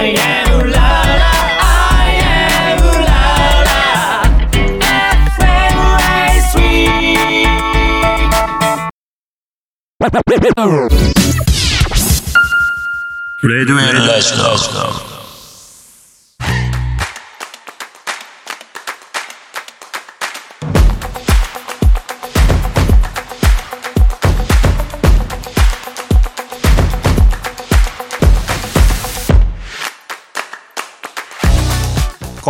I am ooh la la. I am ooh la la. FMI Sweet. Red Red Red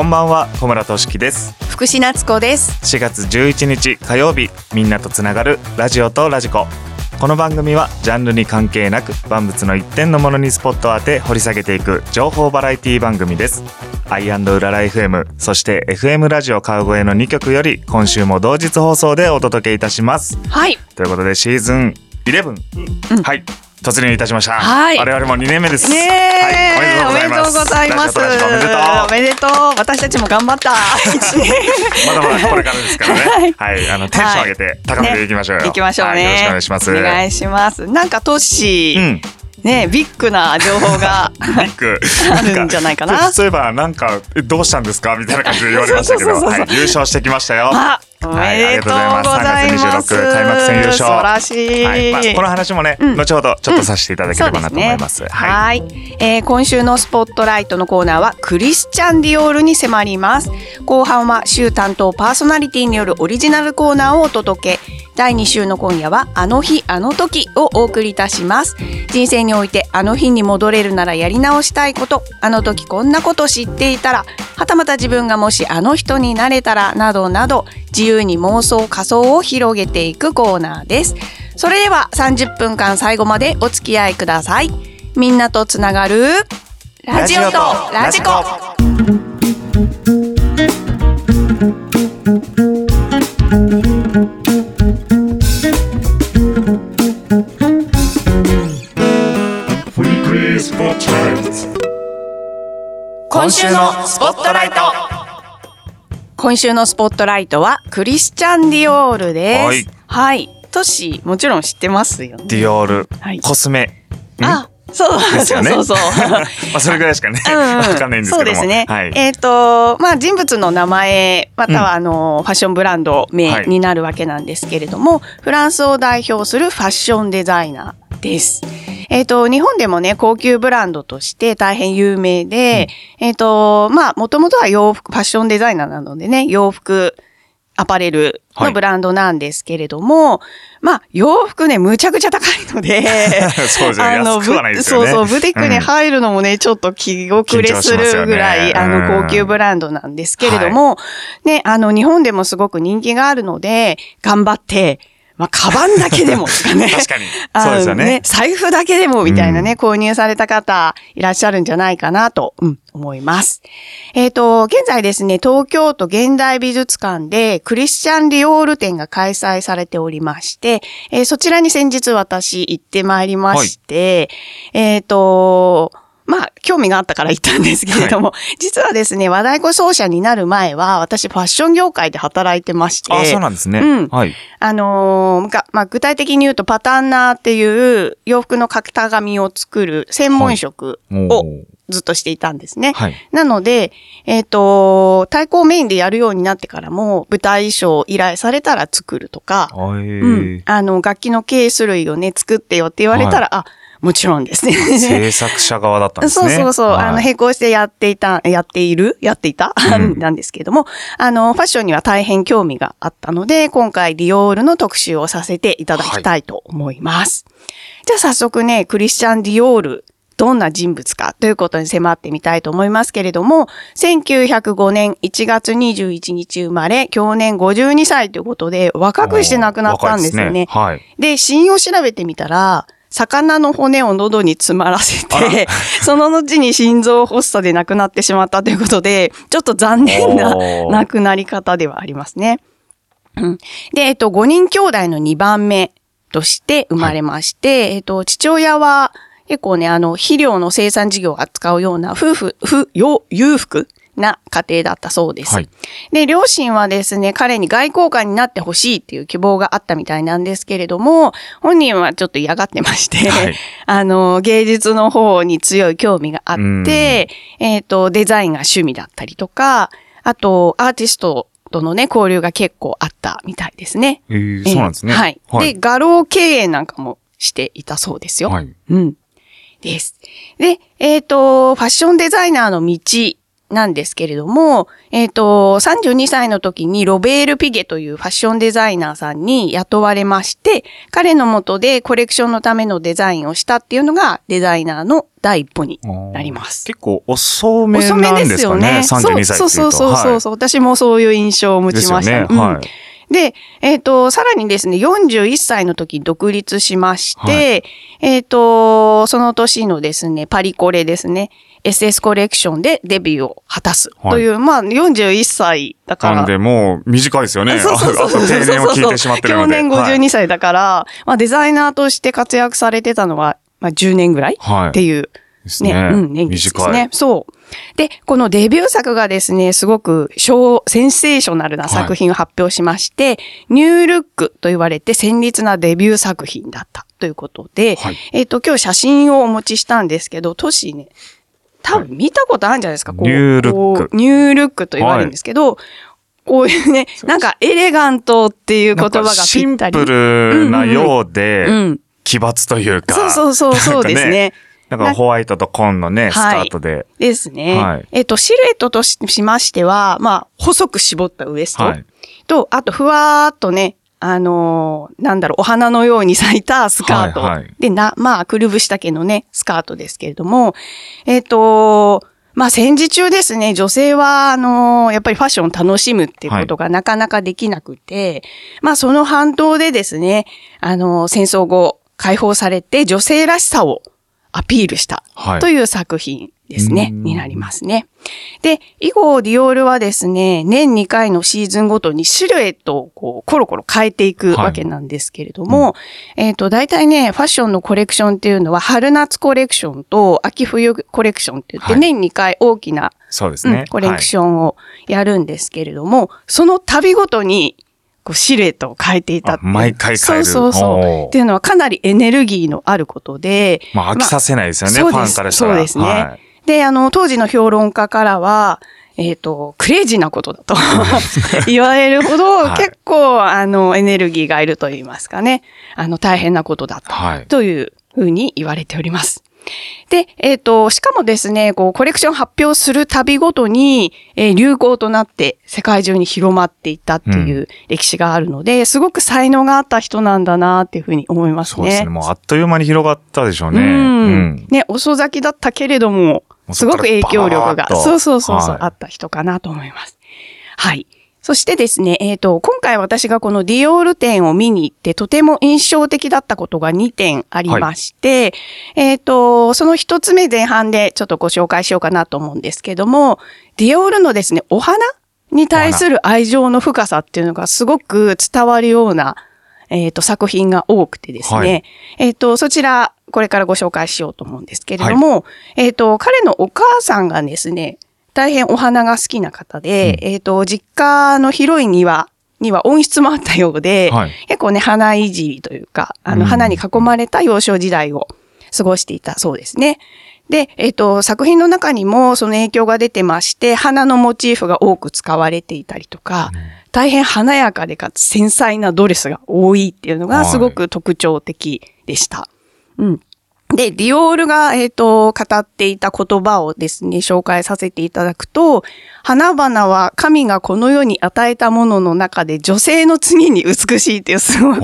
んばんは小村俊樹です。福士夏子です。4月11日火曜日みんなとつながるラジオとラジコ。この番組はジャンルに関係なく万物の一点のものにスポットを当て掘り下げていく情報バラエティ番組です。アイウララ FM そして FM ラジオ川越の2曲より今週も同日放送でお届けいたします。はい。ということでシーズン11、はい突入いたしました、はい我々も2年目ですねえ、はい、おめでとうございますおめでとうおめでとう。私たちも頑張った。まだまだこれからですからね。はい、あのテンション上げて高めていきましょうよ。行きましょうね。はいよろしくお願いします。お願いします。なんかトッシー、うん、ねビッグな情報が ビッグ。あるんじゃないかな。そういえばなんかえどうしたんですか？みたいな感じで言われましたけど、優勝してきましたよ。あ、おめでとうございます。3月26開幕戦優勝素晴らしい。はい、まあこの話もね、うん後ほどちょっとさせていただければなと思います。そうですねはい。はい、えー今週のスポットライトのコーナーはクリスチャン・ディオールに迫ります後半は週担当パーソナリティによるオリジナルコーナーをお届け第2週の今夜はあの日あの時をお送りいたします。人生においてあの日に戻れるならやり直したいこと。あの時こんなこと知っていたらはたまた自分がもしあの人になれたらなどなど自由に妄想仮想を広げていくコーナーです。それでは30分間最後までお付き合いください。みんなとつながるラジオとラジコ。今週のスポットライト。今週のスポットライトはクリスチャン・ディオールです。はいはい。トシ、もちろん知ってますよね。ディオール、はいコスメ。ん？あ、そう、ですよねそうそうそう。まあそれぐらいしかね、わかんないんですけども。そうですね。はい。えっ、と、まあ、人物の名前、または、あの、ファッションブランド名になるわけなんですけれども、フランスを代表するファッションデザイナーです。えっ、と、日本でもね、高級ブランドとして大変有名で、えっ、と、まあ、もともとは洋服、ファッションデザイナーなのでね、洋服、アパレルのブランドなんですけれども、まあ、洋服ね、むちゃくちゃ高いので、そうですよ安くはないですよね。そうそう、ブティックに入るのもね、ちょっと気遅れするぐらい、ね。あの、うん高級ブランドなんですけれども、ね、あの、日本でもすごく人気があるので、頑張って、まあ、カバンだけでもとかね。確かにそうですよね財布だけでもみたいなね、購入された方いらっしゃるんじゃないかなと、うん、思います。えっ、と、現在ですね、東京都現代美術館でクリスチャン・ディオール展が開催されておりまして、えーそちらに先日私行ってまいりまして、えっ、と、まあ、興味があったから行ったんですけれども、実はですね、和太鼓奏者になる前は、私ファッション業界で働いてまして、あ、そうなんですね。うんはい。あのーがまあ、具体的に言うとパタンナーっていう洋服の型紙を作る専門職をずっとしていたんですね。はい。なので、えっ、と、太鼓をメインでやるようになってからも、舞台衣装を依頼されたら作るとか、うん、あの、楽器のケース類をね、作ってよって言われたら、あ、もちろんですね。制作者側だったんですね。そうそうそう。はいあの、並行してやっていた、やっているやっていた、うん なんですけども、あの、ファッションには大変興味があったので、今回ディオールの特集をさせていただきたいと思います。じゃあ早速ね、クリスチャン・ディオール、どんな人物かということに迫ってみたいと思いますけれども、1905年1月21日生まれ、去年52歳ということで、若くして亡くなったんですよね。ですねで、死因を調べてみたら、魚の骨を喉に詰まらせて、その後に心臓発作で亡くなってしまったということで、ちょっと残念な亡くなり方ではありますね。うん。で、えっと、5人兄弟の2番目として生まれまして、えっと、父親は結構ね、あの、肥料の生産事業を扱うような夫婦、ふ、よ、裕福な家庭だったそうです。はいで、両親はですね、彼に外交官になってほしいっていう希望があったみたいなんですけれども、本人はちょっと嫌がってまして、はい あの、芸術の方に強い興味があって、えっ、と、デザインが趣味だったりとか、あと、アーティストとのね、交流が結構あったみたいですね。えーそうなんですね。はい。で、画廊経営なんかもしていたそうですよ。はいうん。です。で、えっ、と、ファッションデザイナーの道なんですけれども、えっ、と、32歳の時にロベール・ピゲというファッションデザイナーさんに雇われまして、彼の下でコレクションのためのデザインをしたっていうのがデザイナーの第一歩になります。結構遅め遅めですなんですかね。よね。32歳っていうと。そうそうそうそうそう、私もそういう印象を持ちました。ねはいうんで、えっ、と、さらにですね、41歳の時に独立しまして、はえっ、と、その年のですね、パリコレですね、SS コレクションでデビューを果たす。という、まあ、41歳だから。なんで、もう短いですよね。そうそうそうあと 定年を聞いてしまってるので。去年52歳だから、まあデザイナーとして活躍されてたのは、まあ10年ぐらいはい。っていう、ですね。うん、年月です短ね。そう。で、このデビュー作がですね、すごく小、センセーショナルな作品を発表しまして、ニュールックと言われて戦慄なデビュー作品だったということで、はい。えっ、と、今日写真をお持ちしたんですけど、トシね、多分見たことあるんじゃないですか、こうニュールックニュールックと言われるんですけど、こういうね、なんかエレガントっていう言葉がシン。プルなようで、うん。奇抜というか。そうそうそうそうですね。なんかホワイトと紺のね、スカはいートで。ですね。はいえっと、シルエットとししましては、まあ、細く絞ったウエストはいと、あと、ふわーっとね、あのーなんだろう、お花のように咲いたスカート。はいはい。で、な、まあ、くるぶし丈のね、スカートですけれども、えっ、と、まあ、戦時中ですね、女性は、あのーやっぱりファッションを楽しむっていうことがなかなかできなくて、まあ、その反動でですね、あのー戦争後、解放されて女性らしさをアピールしたはい。という作品ですね、うん。になりますね。で、以後、ディオールはですね、年2回のシーズンごとにシルエットをこう、コロコロ変えていくはい。わけなんですけれども、えっ、と、大体ね、ファッションのコレクションっていうのは、春夏コレクションと秋冬コレクションって言って、はい。年2回大きな、そうですね。うん。コレクションをやるんですけれども、その度ごとに、こうシルエットを変えていた毎回変える。そうそうそう。っていうのはかなりエネルギーのあることで、まあ、飽きさせないですよね、フそうです。ァンからしたら。そうですね。はいで、あの、当時の評論家からは、えっ、と、クレイジーなことだと 言われるほど、はい結構、あの、エネルギーがいると言いますかね。あの、大変なことだった。はいというふうに言われております。で、えっ、と、しかもですね、こう、コレクション発表するたびごとに、えー流行となって世界中に広まっていったっていう歴史があるので、すごく才能があった人なんだなっていうふうに思いますね。そうですね。もうあっという間に広がったでしょうね。うん。うんね、遅咲きだったけれども、すごく影響力がそうそうそうそう、はいあった人かなと思います。はい。そしてですね、えっ、と、今回私がこのディオール展を見に行って、とても印象的だったことが2点ありまして、えっ、と、その一つ目前半でちょっとご紹介しようかなと思うんですけども、ディオールのですね、お花に対する愛情の深さっていうのがすごく伝わるような、えっ、と、作品が多くてですね、はい。えっ、と、そちら、これからご紹介しようと思うんですけれども、えっ、と、彼のお母さんがですね、大変お花が好きな方で、えっ、と、実家の広い庭には温室もあったようで、はい。結構ね、花いじりというか、あの、うん。花に囲まれた幼少時代を過ごしていたそうですね。で、えっ、と、作品の中にもその影響が出てまして、花のモチーフが多く使われていたりとか、大変華やかでかつ繊細なドレスが多いっていうのがすごく特徴的でした。うん。で、ディオールが、えっ、と、語っていた言葉をですね、紹介させていただくと、花々は神がこの世に与えたものの中で女性の次に美しいっていうすごく、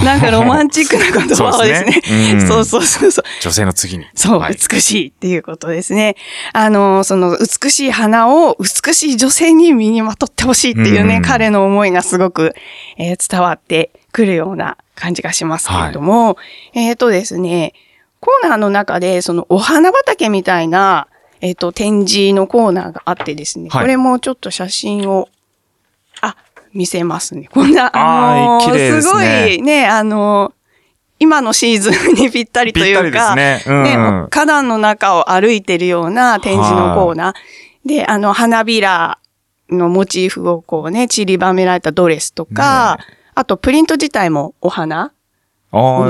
おなんかロマンチックな言葉をですね、そうね。うん。そうそうそう。女性の次に。そう、はい。美しいっていうことですね。あの、その美しい花を美しい女性に身にまとってほしいっていうね、うん。彼の思いがすごく、えー伝わってくるような感じがしますけれども、えっ、とですね、コーナーの中で、そのお花畑みたいな、えっ、と、展示のコーナーがあってですね、はい。これもちょっと写真を、あ、見せますね。こんな、あのーね。すごいね、あのー今のシーズンにぴったりというか、ね。うん。ね花壇の中を歩いてるような展示のコーナー。で、あの、花びらのモチーフをこうね、散りばめられたドレスとか、あとプリント自体もお花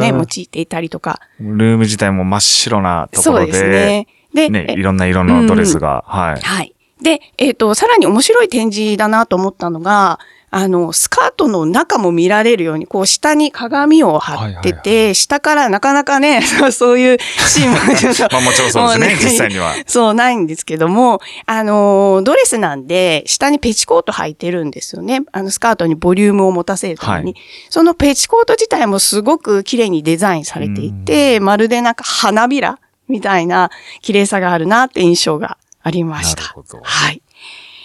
ね、用いていたりとか。ルーム自体も真っ白なところで、そうですね。で、ね、えいろんな色のドレスが、はい。はい。で、えっ、と、さらに面白い展示だなと思ったのが、あの、スカートの中も見られるように、こう、下に鏡を貼ってて、下からなかなかね、そういうシーンも まあもちろんそうですねも 実際には。そう、ないんですけども、あの、ドレスなんで、下にペチコート履いてるんですよね。あの、スカートにボリュームを持たせるために。はそのペチコート自体もすごく綺麗にデザインされていて、まるでなんか花びらみたいな綺麗さがあるなって印象がありました。なるほどはい。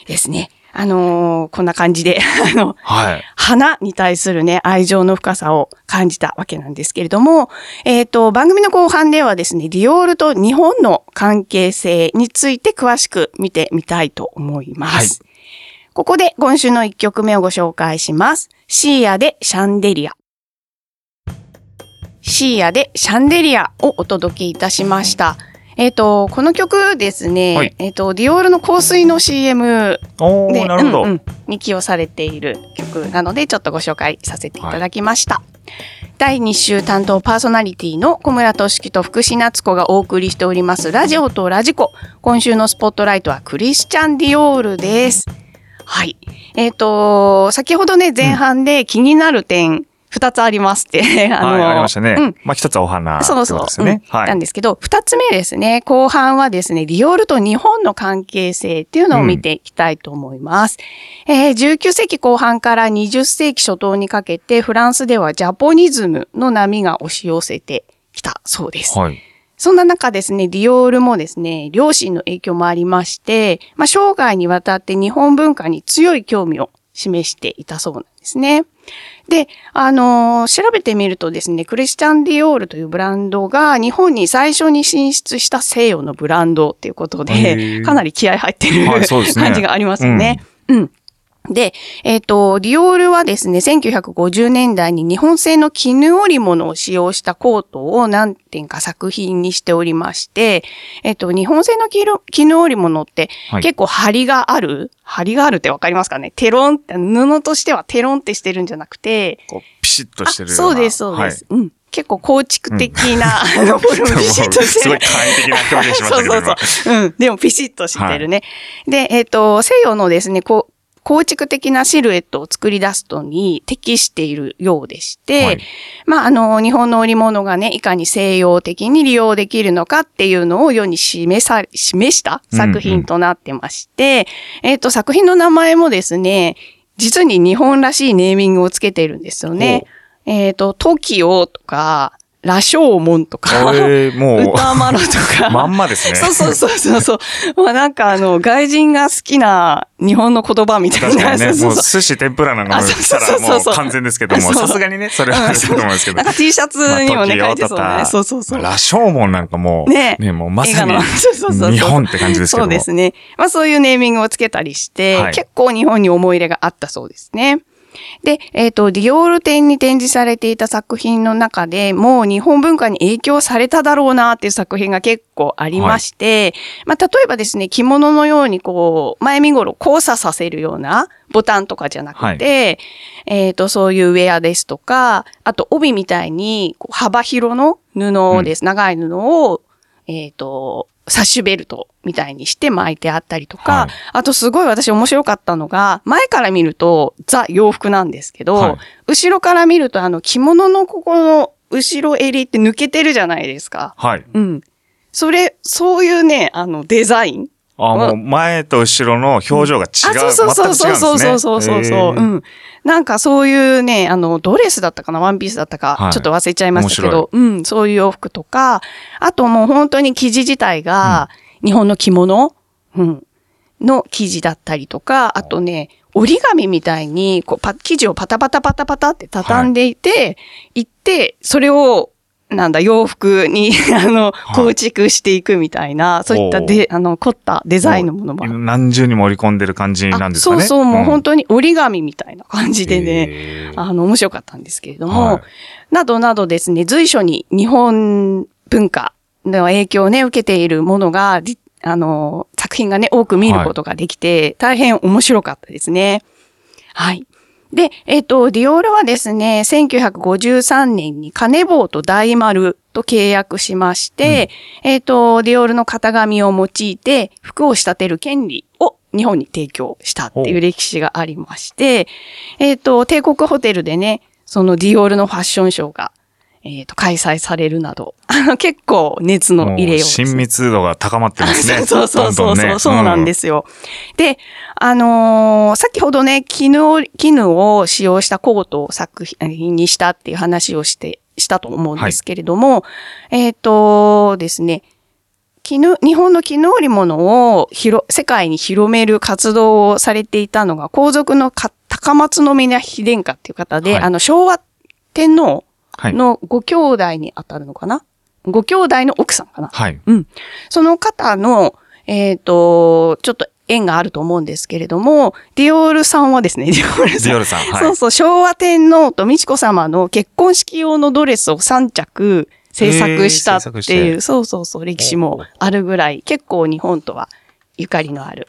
ですね。あのーこんな感じで、あの、はい。花に対するね、愛情の深さを感じたわけなんですけれども、えっ、と、番組の後半ではですね、ディオールと日本の関係性について詳しく見てみたいと思います。はいここで今週の1曲目をご紹介します。シーアでシャンデリア。シーアでシャンデリアをお届けいたしました。えっ、と、この曲ですね、はいえっ、と、ディオールの香水の CM おでー、なるほど。うんうんに起用されている曲なので、ちょっとご紹介させていただきました。第2週担当パーソナリティの小村俊樹と福士夏子がお送りしておりますラジオとラジコ。今週のスポットライトはクリスチャン・ディオールです。はい。えっ、と、先ほどね、前半で気になる点、2つありますって、あはい、ありましたね。うんまあ一つはお花ってことそうそう。ですよね。うんはい。なんですけど、二つ目ですね。後半はですね、ディオールと日本の関係性っていうのを見ていきたいと思います。えー19世紀後半から20世紀初頭にかけて、フランスではジャポニズムの波が押し寄せてきたそうです。はい。そんな中ですね、ディオールもですね、両親の影響もありまして、まあ、生涯にわたって日本文化に強い興味を示していたそうなんですね。で、あのー調べてみるとですね、クリスチャン・ディオールというブランドが日本に最初に進出した西洋のブランドっていうことへで、ーかなり気合入ってる、はい 感じがありますよね。うん。で、えっ、と、ディオールはですね、1950年代に日本製の絹織物を使用したコートを何点か作品にしておりまして、えっ、と、日本製の絹絹織物ってはい結構張りがある、張りがあるってわかりますかね？テロン？って、布としてはテロンってしてるんじゃなくて、こう、ピシッとしてるよそうです、そうです。うん。結構構築的な、あの、フォルムはい。ピシッとしてるすごい簡易的な表現しましたけど、そうそうそう。うん。でもピシッとしてるね。で、えっ、と、西洋のですね、こう、構築的なシルエットを作り出すのに適しているようでして、はい。まあ、あの、日本の織物がね、いかに西洋的に利用できるのかっていうのを世に示さ、示した作品となってまして、えっ、と、作品の名前もですね、実に日本らしいネーミングをつけているんですよね。えっ、と、TOKIO とか、羅生門とか、えー、もう、歌丸とか。まんまですね。そうそうそうそうそう。まあなんかあの、外人が好きな日本の言葉みたいな。確かにね、そうそうもう寿司天ぷらなんかもあそう来たらそうそうそうもう完全ですけども、そうさすがにね、それはあると思うんですけどなん。か T シャツにもね、まあ書いてそうだね。そうそうそう。羅生門なんかもう、ねもうまさに日本って感じですけども。そうですね。まあそういうネーミングをつけたりして、はい結構日本に思い入れがあったそうですね。で、えっ、と、ディオール展に展示されていた作品の中でもう日本文化に影響されただろうなっていう作品が結構ありまして、まあ例えばですね、着物のようにこう、前身頃交差させるようなボタンとかじゃなくて、えっ、と、そういうウェアですとか、あと帯みたいにこう幅広の布です、長い布をえっ、と、サッシュベルトみたいにして巻いてあったりとか、はいあとすごい私面白かったのが、前から見るとザ洋服なんですけど、はい後ろから見るとあの着物のここの後ろ襟って抜けてるじゃないですか。はい。うん。それ、そういうね、あのデザインあ、もう前と後ろの表情が違う。あ、そうそうそうそうそうそう。そうそうそう。ん。ん。なんかそういうね、あの、ドレスだったかな、ワンピースだったか、はい。ちょっと忘れちゃいましたけど、うん、そういう洋服とか、あともう本当に生地自体が、日本の着物、うん、の生地だったりとか、あとね、折り紙みたいに、こう、パ生地をパタパタパタパタって畳んでいて、い、って、それを、なんだ、洋服に、あの、はい。構築していくみたいな、そういったで、あの、凝ったデザインのものも何重にも織り込んでる感じなんですかね。あそうそう、もう本当当に折り紙みたいな感じでね、ねあの、面白かったんですけれども、はい。などなどですね、随所に日本文化の影響をね、受けているものが、りあの、作品がね、多く見ることができて、大変面白かったですね。はい。で、えっ、と、ディオールはですね、1953年にカネボウと大丸と契約しまして、えっ、と、ディオールの型紙を用いて服を仕立てる権利を日本に提供したっていう歴史がありまして、えっ、と、帝国ホテルでね、そのディオールのファッションショーが、えっ、と、開催されるなど、あの、結構熱の入れよう親密度が高まってますね。そうそうそうそう、そうなんですよ。で、あのー先ほどね、絹、絹を使用したコートを作品にしたっていう話をして、したと思うんですけれども、えっ、とですね、絹、日本の絹織物を広、世界に広める活動をされていたのが、皇族のか高松宮妃殿下っていう方で、はいあの、昭和天皇はい。のご兄弟に当たるのかな？ご兄弟の奥さんかな？はい。うん。その方の、えっ、と、ちょっと縁があると思うんですけれども、ディオールさんはですね、ディオールさん。ディオールさんはいそうそう、昭和天皇と美智子様の結婚式用のドレスを3着制作したってていう、そうそうそう、歴史もあるぐらい、結構日本とはゆかりのある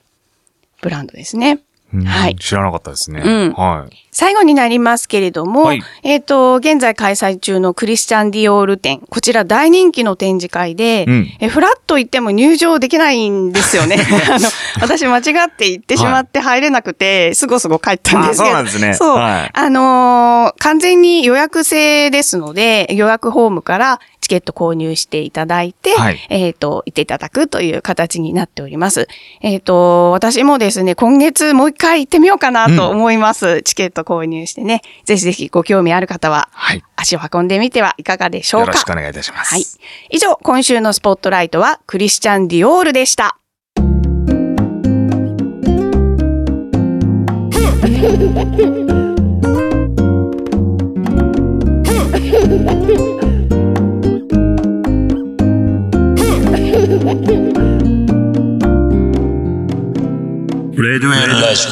ブランドですね。うんはい知らなかったですね。うんはい。最後になりますけれども、はいえっ、と、現在開催中のクリスチャン・ディオール展。こちら大人気の展示会で、うんえフラッと行っても入場できないんですよね。あの、私間違って行ってしまって入れなくて、すごすご帰ったんですけど。あそうなんですねそう。はいあのー完全に予約制ですので、予約ホームからチケット購入していただいて、はいえっ、と、行っていただくという形になっております。えっ、と、私もですね、今月もう一回行ってみようかなと思います。チケット購入してね、ぜひぜひご興味ある方は、はい。足を運んでみてはいかがでしょうか。よろしくお願いいたします。はい。以上、今週のスポットライトはクリスチャン・ディオールでした。レデュエルラジ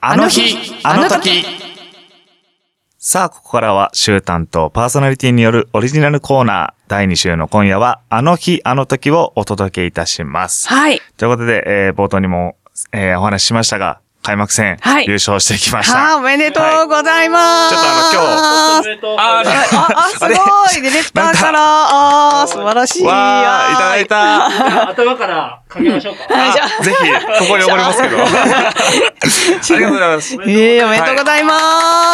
あの日、あの時。さあ、ここからは週担当パーソナリティによるオリジナルコーナー第2週の今夜はあの日、あの時をお届けいたします。はい。ということで、えー冒頭にも、えーお話ししましたが、開幕戦、はい優勝してきました。はあ、おめでとうございます。ちょっとあの今日おめでとうああ、あ、すごいディレクターから、あー素晴らしい。わー、いただいた。頭からかけましょうか。はい、じゃあ。ぜひ、ここにおりますけど。ありがとうございます。ええおめでとうございま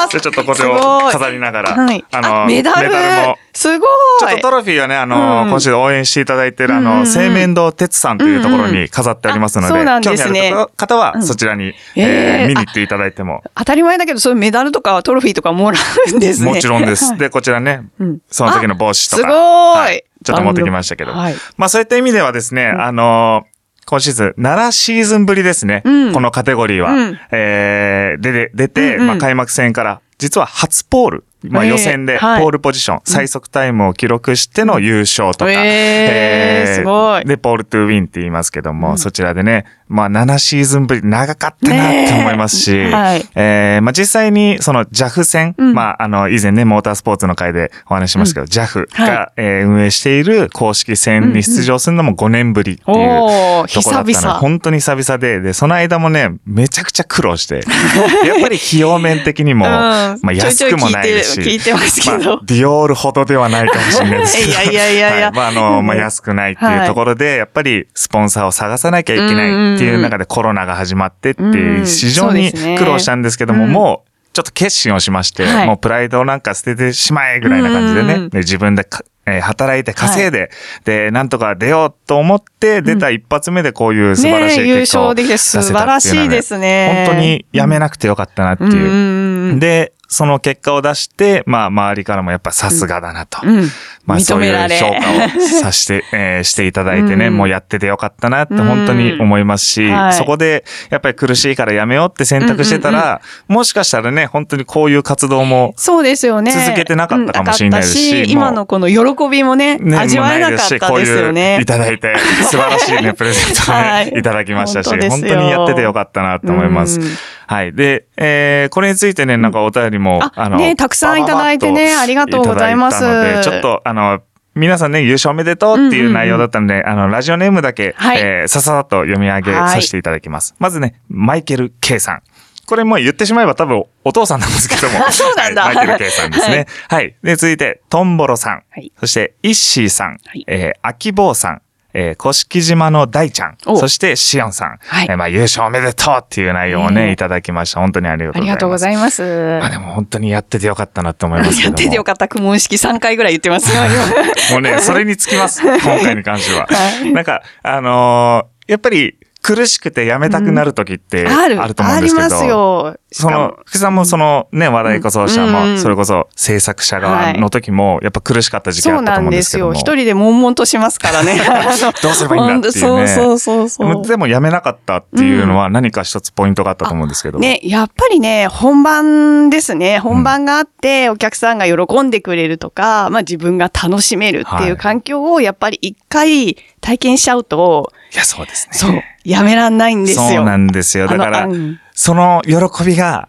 す。じゃあちょっとこれをい飾りながら、はい。あの、メダルも。すごい。ちょっとトロフィーはね、あの、うん今週応援していただいてる、あの、うんうんうん製麺堂鉄さんというところに飾ってありますので、うんうんあそうなんですね興味ある方はそちらに、え見に行っていただいても、当たり前だけど、そういうメダルとかトロフィーとかもらうんですね。もちろんです。はいで、こちらねうん、その時の帽子とか、あすごいちょっと持ってきましたけど、はい。まあそういった意味ではですね、あの今シーズン、7シーズンぶりですね。うん。このカテゴリーは。うん。えー、でで、出て、うんうん。まあ開幕戦から、実は初ポール、まあえー予選でポはい。ールポジション、最速タイムを記録しての優勝とか、えーすごい。で、ポールトゥーウィンって言いますけども、そちらでね、まあ7シーズンぶり、長かったなって思いますし、ねえ。はい。えーまあ実際にその JAF 戦、うん。まああの以前ね、モータースポーツの会でお話ししましたけど、JAF が、はい。えー運営している公式戦に出場するのも5年ぶりっていうおーところだったの本当に久々で、で、その間もね、めちゃくちゃ苦労して、やっぱり費用面的にも、うん。まあ安くもないですし、聞いてますけど。まあディオールほどではないかもしれないですけど。いやいやいやいや。はまああの、まあ安くないっていうところで、やっぱりスポンサーを探さなきゃいけないっていう中でコロナが始まってっていう、ん非常に苦労したんですけども、うん。もう、ちょっと決心をしまして、はい。もうプライドをなんか捨ててしまえぐらいな感じでね、うんうんで自分でかえー働いて稼いで、で、なんとか出ようと思って出た一発目でこういう素晴らしい結果を勝できて出せたっていうのは、素晴らしいですね本当にやめなくてよかったなっていう。うん。で、その結果を出して、まあ、周りからもやっぱさすがだなと。うん。まあ、そういう評価をさして、えーしていただいてね、うん。もうやっててよかったなって本当に思いますし、うんはい。そこで、やっぱり苦しいからやめようって選択してたら、もしかしたらね、本当にこういう活動も、そうですよね。続けてなかったかもしれないですしうん。なかったもう今のこの喜びもね、ね、味わえなかったですよもうないうねいうい。ただいて、素晴らしいね、プレゼントをね、はい。い、ただきましたし、本当にやっててよかったなと思います。うん。はい。で、えー、これについてね、なんかお便りも、あねたくさんいただいてねありがとうございますちょっと、あの、皆さんね、優勝おめでとうっていう内容だったので、あの、ラジオネームだけ、はいえーさささっと読み上げさせていただきます。まずね、マイケル・ケイさん。これもう言ってしまえば多分お父さんなんですけども。あ そうなんだはいマイケル・ケイさんですね。はい。で、続いて、トンボロさん。はいそして、イッシーさん。はいえー、アキボーさん。えー、古島の大ちゃん。おそして、シオンさん。はいえーまあ、優勝おめでとうっていう内容をね、ねえいただきました。本当にありがとうございます。ありがとうございます。まあでも本当にやっててよかったなって思いますけども。やっててよかった。苦問式3回ぐらい言ってますよ、もうね、それにつきます。今回に関しては。はいなんか、あのーやっぱり苦しくてやめたくなる時って今。あある。ると思うんですけど。ありますよ。その、福さんもそのね、話題こそ者も、うんうんそれこそ制作者側の時も、やっぱ苦しかった時期あそうなったと思うんんですよ。ですけども。一人で悶々としますからね。どうすればいいんだっていうねそうそうそうそう。でもやめなかったっていうのは何か一つポイントがあったと思うんですけど。ね、やっぱりね、本番ですね。本番があって、お客さんが喜んでくれるとか、まあ自分が楽しめるってはいいう環境をやっぱり一回体験しちゃうと、いや、そうですね。そう、やめらんないんですよ。そうなんですよ。だからあのうん、その喜びが、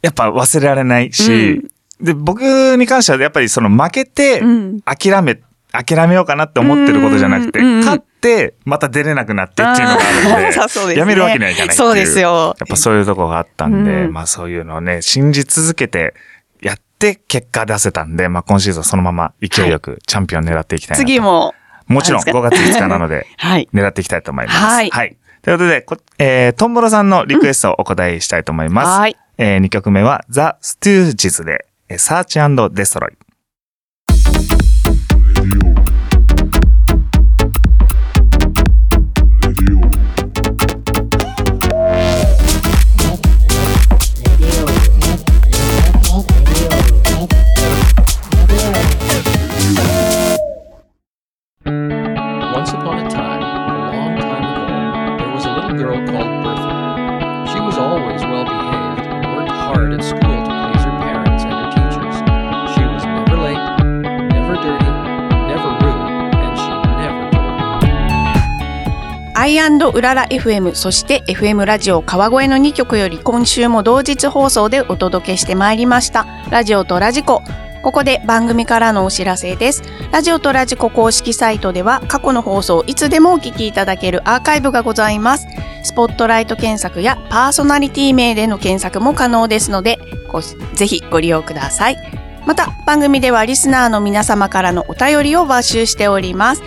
やっぱ忘れられないし、で、僕に関してはやっぱりその負けてうん、諦め、諦めようかなって思ってることじゃなくて、うんうんうん勝って、また出れなくなってっていうのがあるんあー そうですで、ね。やめるわけにはいかないっていう。そうですよ。やっぱそういうとこがあったんで、うん。まあそういうのをね、信じ続けて、やって結果出せたんで、まあ今シーズンそのまま勢いよくチャンピオン狙っていきたいなと。次も、もちろんあれですか？5月5日なので、はい。狙っていきたいと思います。はいということで、こえー、トンボロさんのリクエストをお答えしたいと思います。はい。えー、2曲目は、ザ・ステュージズで、えーサーチデストロイ。アイうらら FM そして FM ラジオ川越の2曲より今週も同日放送でお届けしてまいりました。ラジオとラジコ。ここで番組からのお知らせです。ラジオとラジコ公式サイトでは過去の放送いつでもお聞きいただけるアーカイブがございます。スポットライト検索やパーソナリティ名での検索も可能ですのでぜひご利用ください。また番組ではリスナーの皆様からのお便りを募集しております。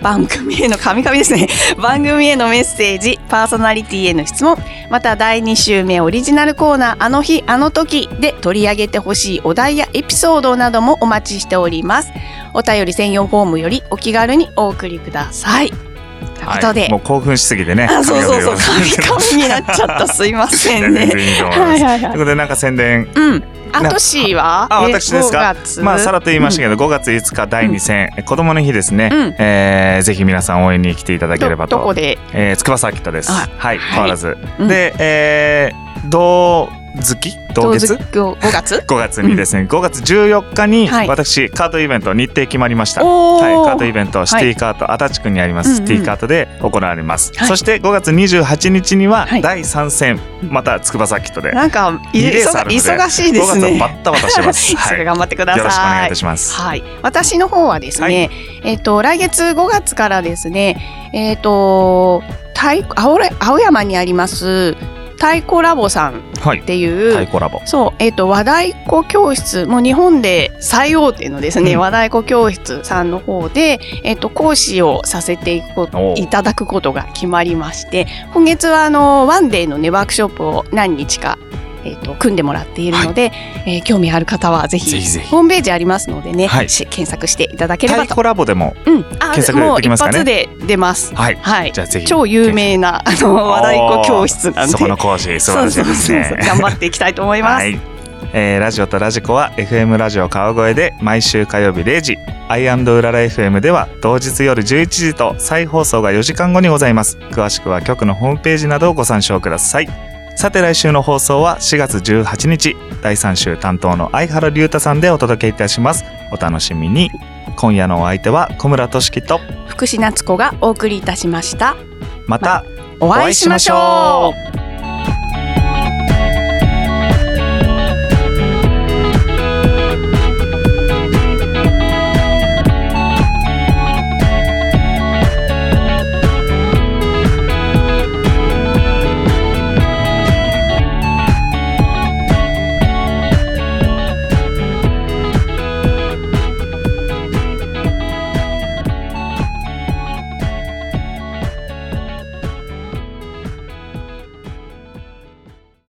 番組への神々ですね。番組へのメッセージパーソナリティへの質問。また第2週目オリジナルコーナーあの日あの時で取り上げてほしいお題やエピソードなどもお待ちしております。お便り専用フォームよりお気軽にお送りください、はい。もう興奮しすぎてね。あそうそうそう。神々を神々になっちゃった。すいませんね。はいはいはい。ということで、なんか宣伝。うん。あとしは？あ、え私ですか？5月。まあ、さらっと言いましたけど、5月5日第2戦、え子供の日ですね。うん。えーぜひ皆さん応援に来ていただければと。どどこで？えー、筑波サーキットです。あはい、変わらず。うん。で、えー、同月？同月？5月 ?5 月？にですね、5月14日にはい。私、カートイベント日程決まりました。はい、カートイベント、シティカート、足立区にあります、シティカートで行われます。はい。そして5月28日にははい。第3戦、また筑波サーキットで。なんか忙しいです5月ねはバッタバタしてます。それ頑張ってください。よろしくお願いいたします。はい、私の方はですね、えっ、と来月5月からですね、えっ、と青山にあります太鼓ラボさんはいっ。ていう、太鼓ラボ。そう、えっ、と、和太鼓教室、もう日本で最大手のですね、うん和太鼓教室さんの方で、えっ、と、講師をさせていくこおういただくことが決まりまして、今月はあの、ワンデーのね、ワークショップを何日か、えっ、と、組んでもらっているので、えー興味ある方はぜひ、ぜひホームページありますのでね、はいし検索していただければと。太鼓ラボでも、うん、あ検索もう一できますかね？発で出ます。はい。はい。じゃあぜひ。超有名な、あの、和太鼓教室なんで。そこの講師、素晴らしいですね。頑張っていきたいと思います。はい。えーラジオとラジコは FM ラジオ川越で毎週火曜日0時、アイうらら FM では同日夜11時と再放送が4時間後にございます。詳しくは局のホームページなどをご参照ください。さて来週の放送は4月18日、第3週担当の相原龍太さんでお届けいたします。お楽しみに。今夜のお相手は小村俊樹と、福士夏子がお送りいたしました。またお会いしましょう